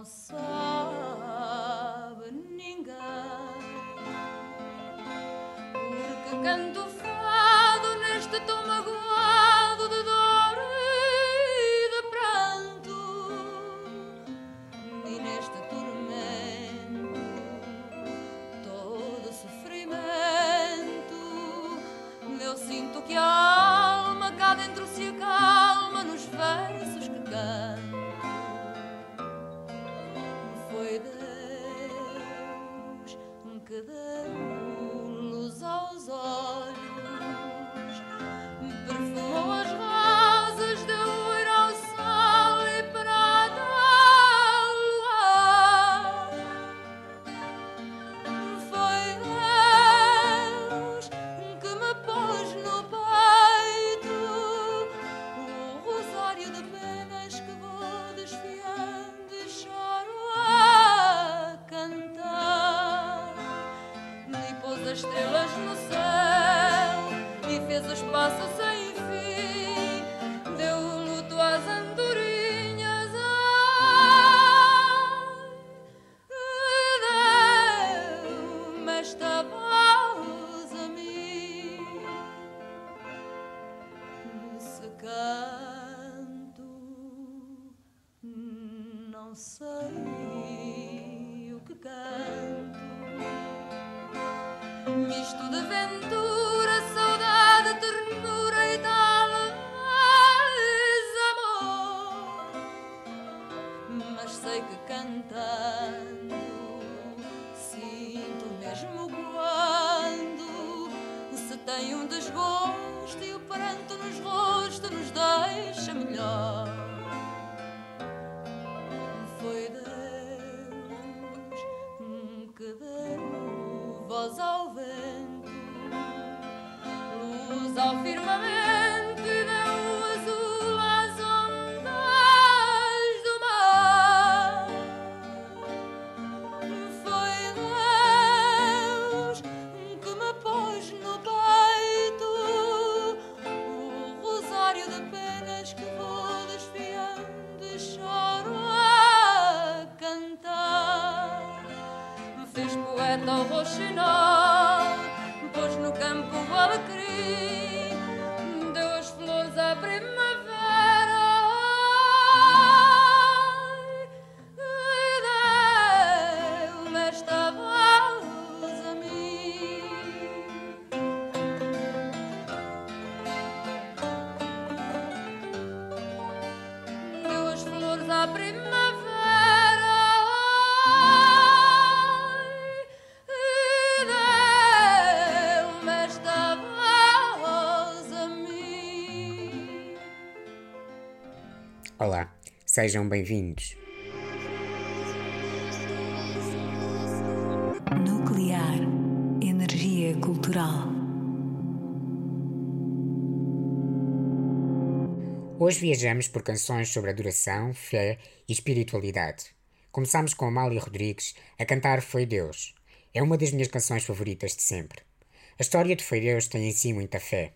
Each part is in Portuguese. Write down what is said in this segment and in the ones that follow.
não sabe ninguém. Porque canto que cantando sejam bem-vindos. Nuclear. Energia cultural. Hoje viajamos por canções sobre adoração, fé e espiritualidade. Começamos com Amália Rodrigues a cantar Foi Deus. É uma das minhas canções favoritas de sempre. A história de Foi Deus tem em si muita fé.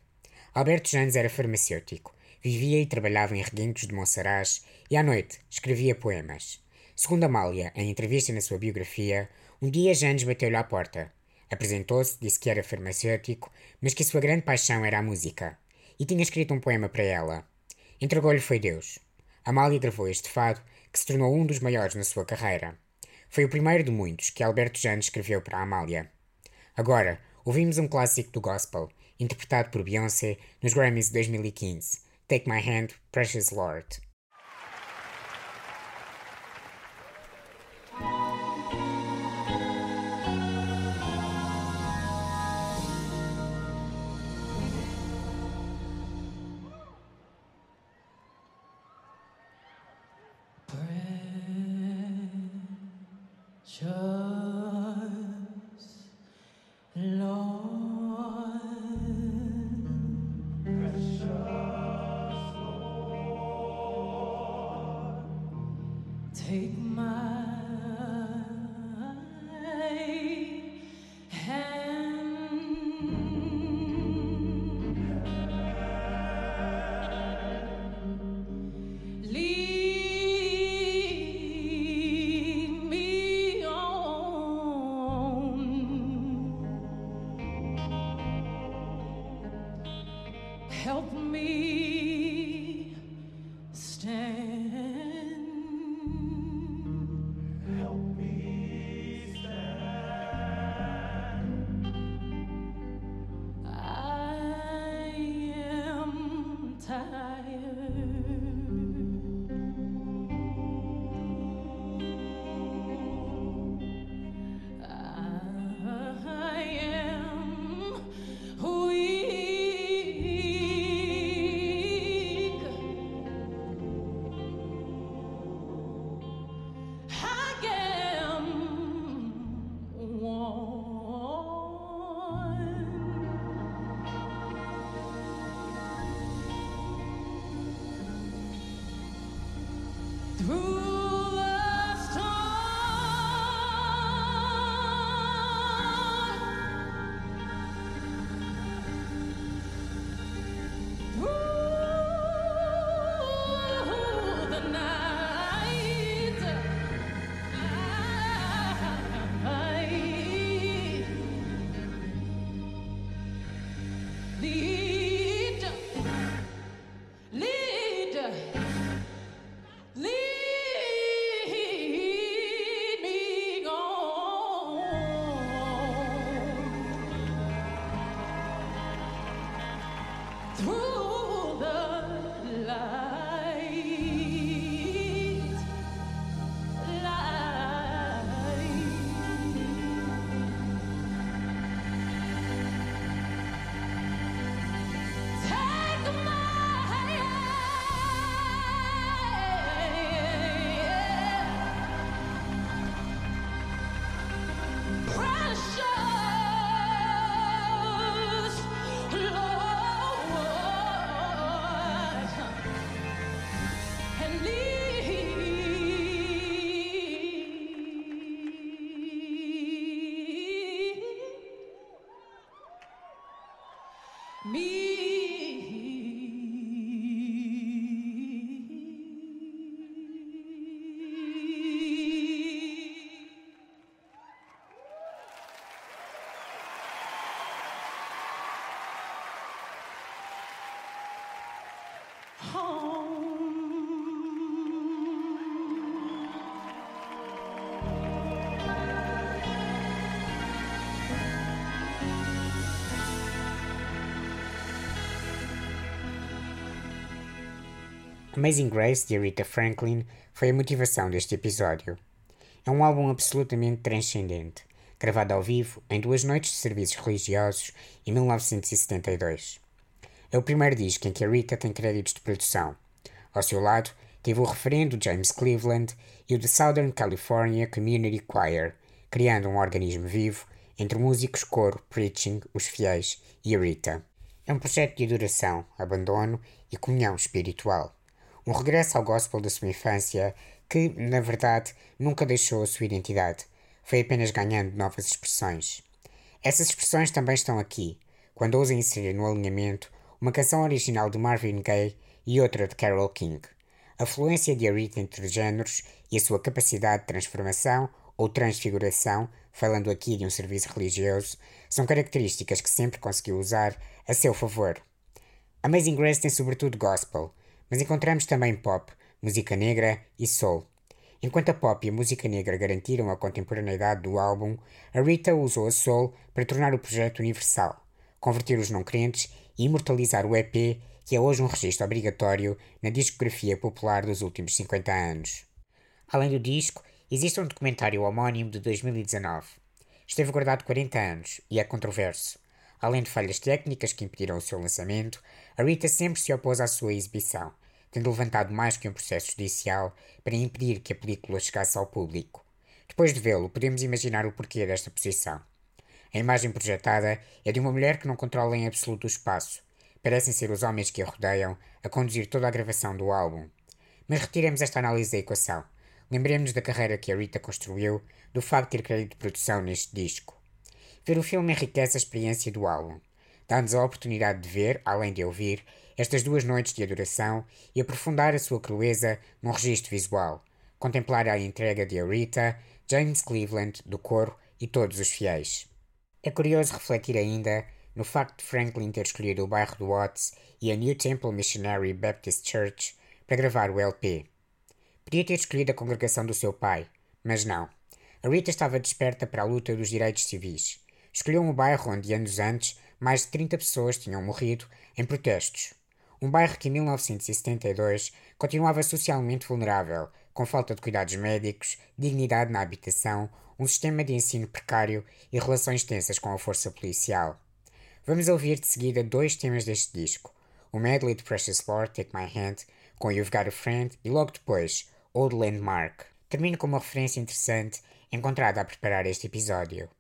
Alberto Janes era farmacêutico, vivia e trabalhava em reguengos de Monsaraz e à noite escrevia poemas. Segundo Amália, em entrevista na sua biografia, um dia Janes bateu-lhe à porta. Apresentou-se, disse que era farmacêutico, mas que a sua grande paixão era a música. E tinha escrito um poema para ela. Entregou-lhe foi Deus. Amália gravou este fado, que se tornou um dos maiores na sua carreira. Foi o primeiro de muitos que Alberto Janes escreveu para Amália. Agora, ouvimos um clássico do gospel, interpretado por Beyoncé nos Grammys de 2015, Take My Hand, Precious Lord. Amazing Grace de Aretha Franklin foi a motivação deste episódio. É um álbum absolutamente transcendente, gravado ao vivo em duas noites de serviços religiosos em 1972. É o primeiro disco em que Aretha tem créditos de produção. Ao seu lado, teve o referendo James Cleveland e o The Southern California Community Choir, criando um organismo vivo entre músicos, coro, preaching, os fiéis e Aretha. É um projeto de adoração, abandono e comunhão espiritual. Um regresso ao gospel da sua infância que, na verdade, nunca deixou a sua identidade. Foi apenas ganhando novas expressões. Essas expressões também estão aqui, quando ousa inserir no alinhamento uma canção original de Marvin Gaye e outra de Carole King. A fluência de Aretha entre géneros e a sua capacidade de transformação ou transfiguração, falando aqui de um serviço religioso, são características que sempre conseguiu usar a seu favor. Amazing Grace tem sobretudo gospel, mas encontramos também pop, música negra e soul. Enquanto a pop e a música negra garantiram a contemporaneidade do álbum, a Rita usou a soul para tornar o projeto universal, converter os não crentes e imortalizar o EP, que é hoje um registro obrigatório na discografia popular dos últimos 50 anos. Além do disco, existe um documentário homónimo de 2019. Esteve guardado 40 anos e é controverso. Além de falhas técnicas que impediram o seu lançamento, a Rita sempre se opôs à sua exibição, tendo levantado mais que um processo judicial para impedir que a película chegasse ao público. Depois de vê-lo, podemos imaginar o porquê desta posição. A imagem projetada é de uma mulher que não controla em absoluto o espaço. Parecem ser os homens que a rodeiam a conduzir toda a gravação do álbum. Mas retiremos esta análise da equação. Lembremos-nos da carreira que a Rita construiu, do facto de ter crédito de produção neste disco. Ver o filme enriquece a experiência do álbum. Dá-nos a oportunidade de ver, além de ouvir, estas duas noites de adoração e aprofundar a sua crueza num registro visual. Contemplar a entrega de Arita, James Cleveland, do coro e todos os fiéis. É curioso refletir ainda no facto de Franklin ter escolhido o bairro do Watts e a New Temple Missionary Baptist Church para gravar o LP. Podia ter escolhido a congregação do seu pai, mas não. A Rita estava desperta para a luta dos direitos civis. Escolheu um bairro onde, anos antes, mais de 30 pessoas tinham morrido em protestos. Um bairro que em 1972 continuava socialmente vulnerável, com falta de cuidados médicos, dignidade na habitação, um sistema de ensino precário e relações tensas com a força policial. Vamos ouvir de seguida dois temas deste disco: o medley de Precious Lord, Take My Hand, com You've Got a Friend, e logo depois, Old Landmark. Termino com uma referência interessante encontrada a preparar este episódio.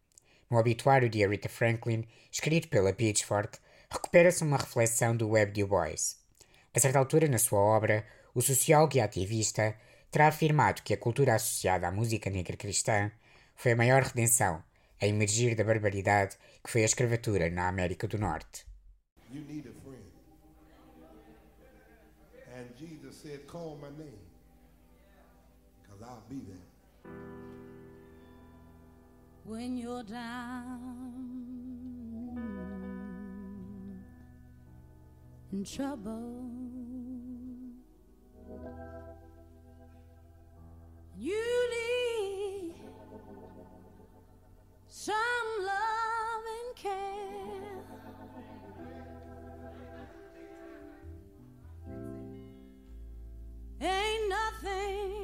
No obituário de Aretha Franklin, escrito pela Pitchfork, recupera-se uma reflexão do Web Du Bois. A certa altura na sua obra, o sociólogo e ativista terá afirmado que a cultura associada à música negra cristã foi a maior redenção a emergir da barbaridade que foi a escravatura na América do Norte. Said, when you're down in trouble. You need some love and care. Ain't nothing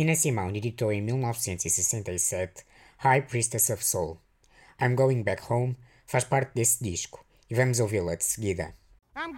Nina Simone editou em 1967 High Priestess of Soul. I'm Going Back Home faz parte desse disco e vamos ouvi-la de seguida. I'm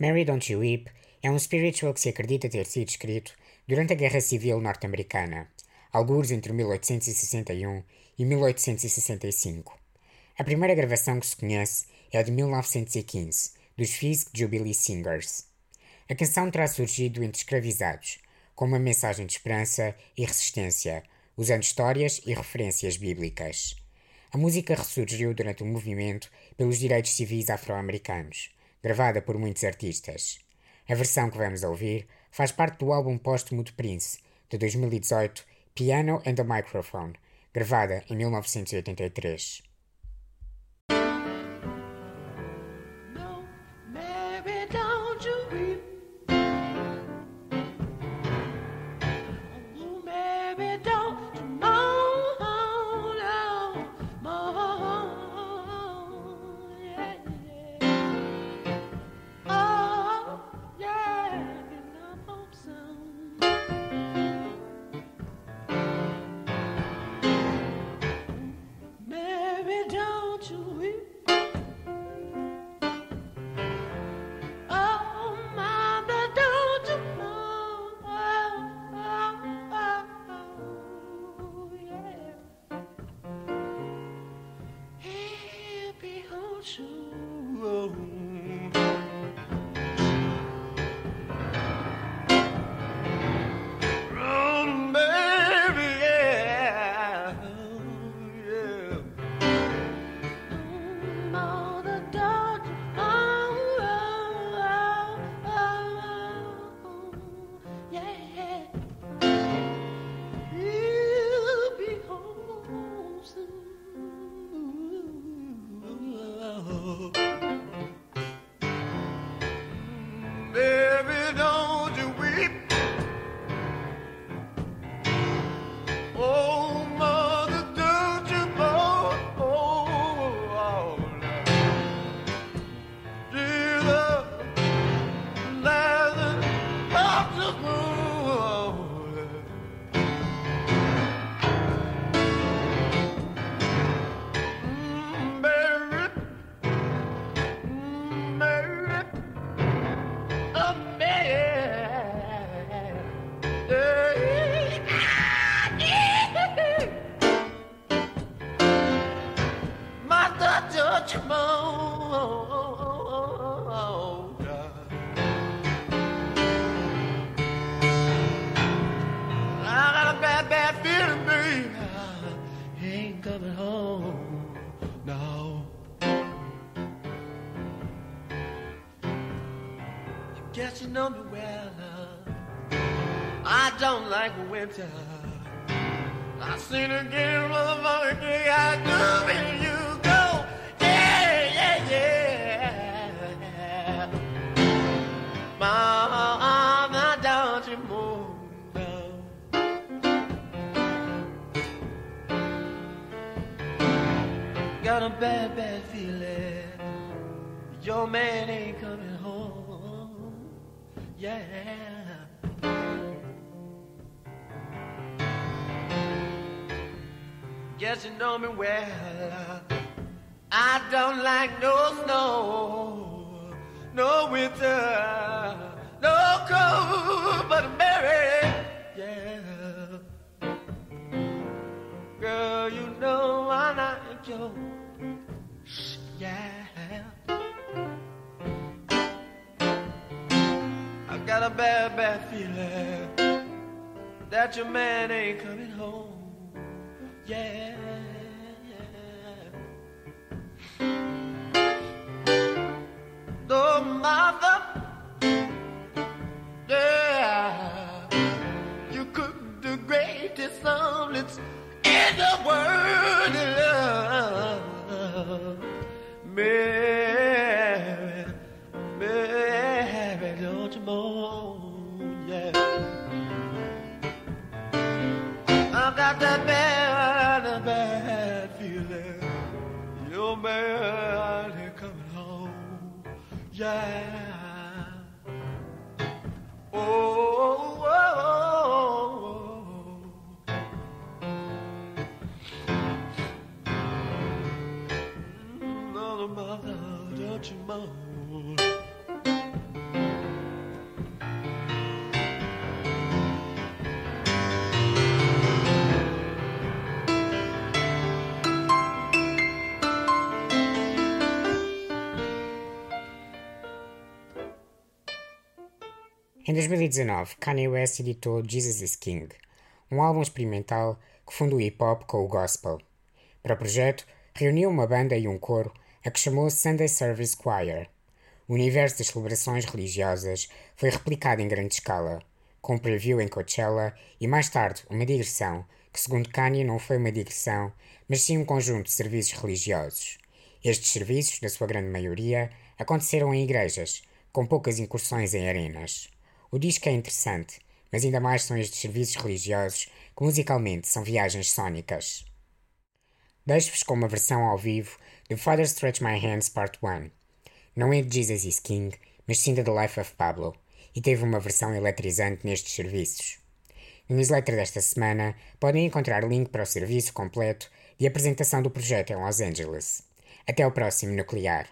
Mary Don't You Weep é um spiritual que se acredita ter sido escrito durante a Guerra Civil Norte-Americana, alguns entre 1861 e 1865. A primeira gravação que se conhece é a de 1915, dos Fisk Jubilee Singers. A canção terá surgido entre escravizados, com uma mensagem de esperança e resistência, usando histórias e referências bíblicas. A música ressurgiu durante o movimento pelos direitos civis afro-americanos, gravada por muitos artistas. A versão que vamos ouvir faz parte do álbum póstumo de Prince, de 2018, Piano and the Microphone, gravada em 1983. Guess you know me well. I don't like winter. I seen again, motherfucker, I do when you go. Yeah, yeah, yeah. Mama, don't you move now. Got a bad, bad feeling. Your man ain't coming. Yeah. Guess you know me well. I don't like no snow, no winter, no cold, but Mary, yeah. Girl, you know I like you, yeah. Got a bad, bad feeling that your man ain't coming home. Yeah. No mother, yeah. You cook the greatest omelets in the world. Love. That bad, bad feeling. Your man ain't coming home. Yeah. Oh. Mother, don't you moan. Em 2019, Kanye West editou Jesus is King, um álbum experimental que funde o hip hop com o gospel. Para o projeto, reuniu uma banda e um coro a que chamou Sunday Service Choir. O universo das celebrações religiosas foi replicado em grande escala, com um preview em Coachella e mais tarde uma digressão que, segundo Kanye, não foi uma digressão, mas sim um conjunto de serviços religiosos. Estes serviços, na sua grande maioria, aconteceram em igrejas, com poucas incursões em arenas. O disco é interessante, mas ainda mais são estes serviços religiosos que musicalmente são viagens sónicas. Deixo-vos com uma versão ao vivo de Father Stretch My Hands Part 1. Não é de Jesus is King, mas sim da The Life of Pablo, e teve uma versão eletrizante nestes serviços. No newsletter desta semana podem encontrar link para o serviço completo e apresentação do projeto em Los Angeles. Até o próximo Nuclear.